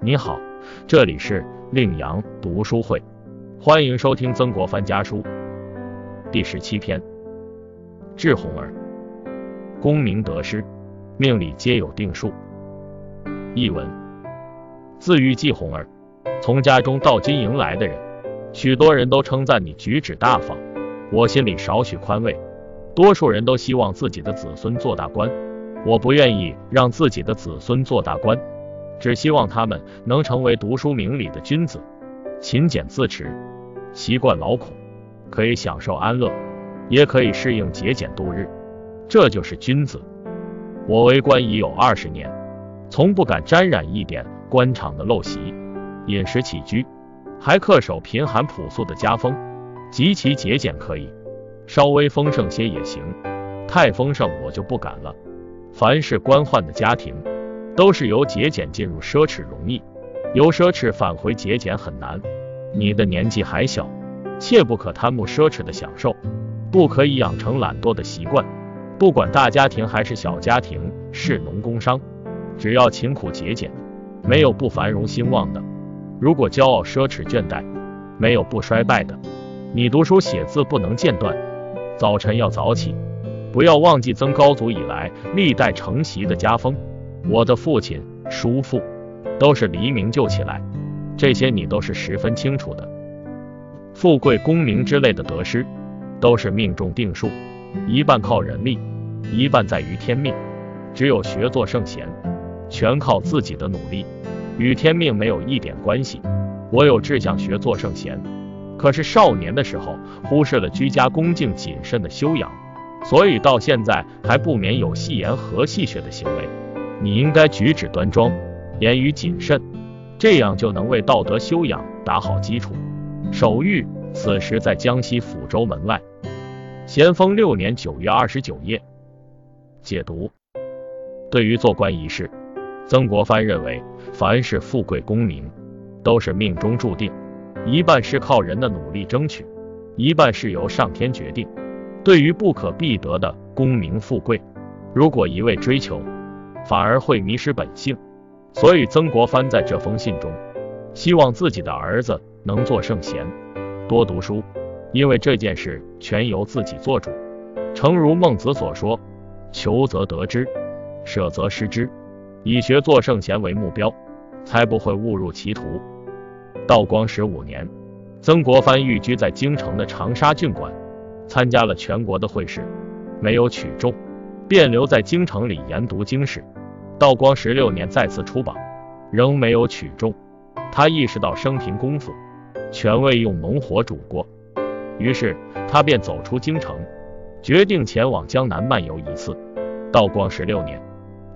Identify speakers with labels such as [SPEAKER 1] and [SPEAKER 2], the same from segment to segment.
[SPEAKER 1] 你好，这里是令阳读书会，欢迎收听曾国藩家书第十七篇。致红儿，功名得失，命里皆有定数。译文：自喻季红儿，从家中到金营来的人，许多人都称赞你举止大方，我心里少许宽慰。多数人都希望自己的子孙做大官，我不愿意让自己的子孙做大官。只希望他们能成为读书明理的君子，勤俭自持，习惯劳苦，可以享受安乐，也可以适应节俭度日，这就是君子。我为官已有二十年，从不敢沾染一点官场的陋习，饮食起居还恪守贫寒朴素的家风，极其节俭可以，稍微丰盛些也行，太丰盛我就不敢了。凡是官宦的家庭。都是由节俭进入奢侈容易，由奢侈返回节俭很难。你的年纪还小，切不可贪慕奢侈的享受，不可以养成懒惰的习惯。不管大家庭还是小家庭，是农工商，只要勤苦节俭，没有不繁荣兴旺的。如果骄傲奢侈倦怠，没有不衰败的。你读书写字不能间断，早晨要早起，不要忘记曾高祖以来历代承袭的家风。我的父亲、叔父都是黎明就起来，这些你都是十分清楚的。富贵、功名之类的得失，都是命中定数，一半靠人力，一半在于天命。只有学做圣贤，全靠自己的努力，与天命没有一点关系。我有志向学做圣贤，可是少年的时候忽视了居家恭敬谨慎的修养，所以到现在还不免有戏言和戏谑的行为。你应该举止端庄，言语谨慎，这样就能为道德修养打好基础。手谕此时在江西抚州门外。咸丰六年九月二十九夜。解读：对于做官一事，曾国藩认为，凡是富贵功名，都是命中注定，一半是靠人的努力争取，一半是由上天决定。对于不可必得的功名富贵，如果一味追求，反而会迷失本性，所以曾国藩在这封信中，希望自己的儿子能做圣贤，多读书，因为这件事全由自己做主。诚如孟子所说：“求则得之，舍则失之。”以学做圣贤为目标，才不会误入歧途。道光十五年，曾国藩寓居在京城的长沙郡馆，参加了全国的会试，没有取中，便留在京城里研读经史。道光十六年再次出榜，仍没有取中。他意识到生平功夫全未用猛火煮过，于是他便走出京城，决定前往江南漫游一次。道光十六年，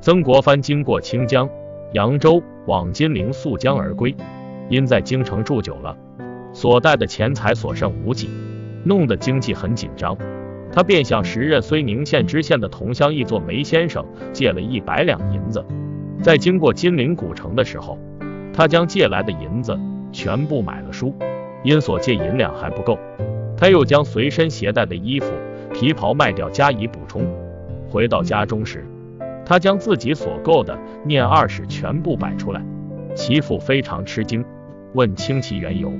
[SPEAKER 1] 曾国藩经过清江、扬州，往金陵溯江而归。因在京城住久了，所带的钱财所剩无几，弄得经济很紧张。他便向时任睢宁县知县的同乡一作梅先生借了一百两银子，在经过金陵古城的时候，他将借来的银子全部买了书，因所借银两还不够，他又将随身携带的衣服、皮袍卖掉加以补充。回到家中时，他将自己所购的念二史全部摆出来，其父非常吃惊，问清其缘由。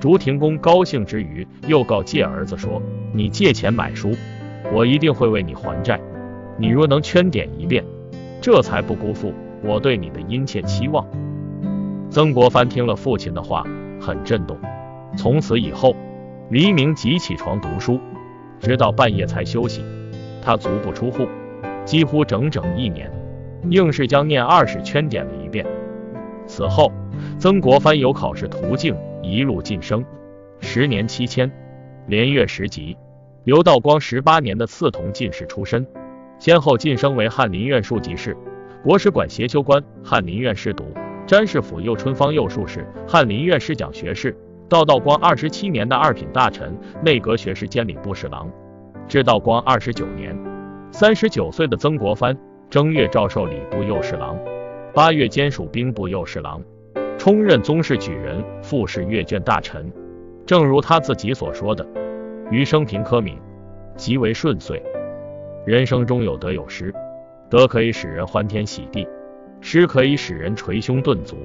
[SPEAKER 1] 竹亭公高兴之余，又告诫儿子说：“你借钱买书，我一定会为你还债。你若能圈点一遍，这才不辜负我对你的殷切期望。”曾国藩听了父亲的话，很震动。从此以后，黎明即起床读书，直到半夜才休息。他足不出户，几乎整整一年，硬是将念二十圈点了一遍。此后，曾国藩有考试途径。一路晋升，十年七迁，连阅十级。刘道光十八年的刺桐进士出身，先后晋升为翰林院庶吉士、国史馆协修官、翰林院侍读、詹事府右春芳右庶士、翰林院侍讲学士。到道光二十七年的二品大臣、内阁学士兼礼部侍郎。至道光二十九年，三十九岁的曾国藩正月诏授礼部右侍郎，八月兼署兵部右侍郎。充任宗室举人、副使阅卷大臣，正如他自己所说的：“余生平科敏，极为顺遂。人生中有得有失，得可以使人欢天喜地，失可以使人捶胸顿足。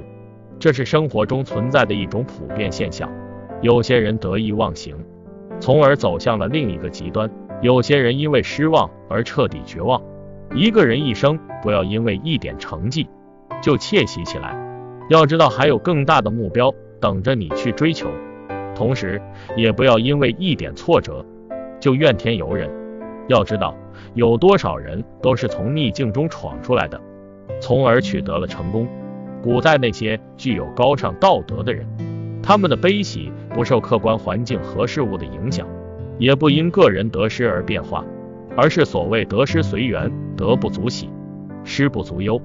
[SPEAKER 1] 这是生活中存在的一种普遍现象。有些人得意忘形，从而走向了另一个极端；有些人因为失望而彻底绝望。一个人一生不要因为一点成绩就窃喜起来，要知道还有更大的目标等着你去追求。同时，也不要因为一点挫折就怨天尤人。要知道，有多少人都是从逆境中闯出来的，从而取得了成功。古代那些具有高尚道德的人，他们的悲喜不受客观环境和事物的影响，也不因个人得失而变化，而是所谓得失随缘，得不足喜，失不足忧。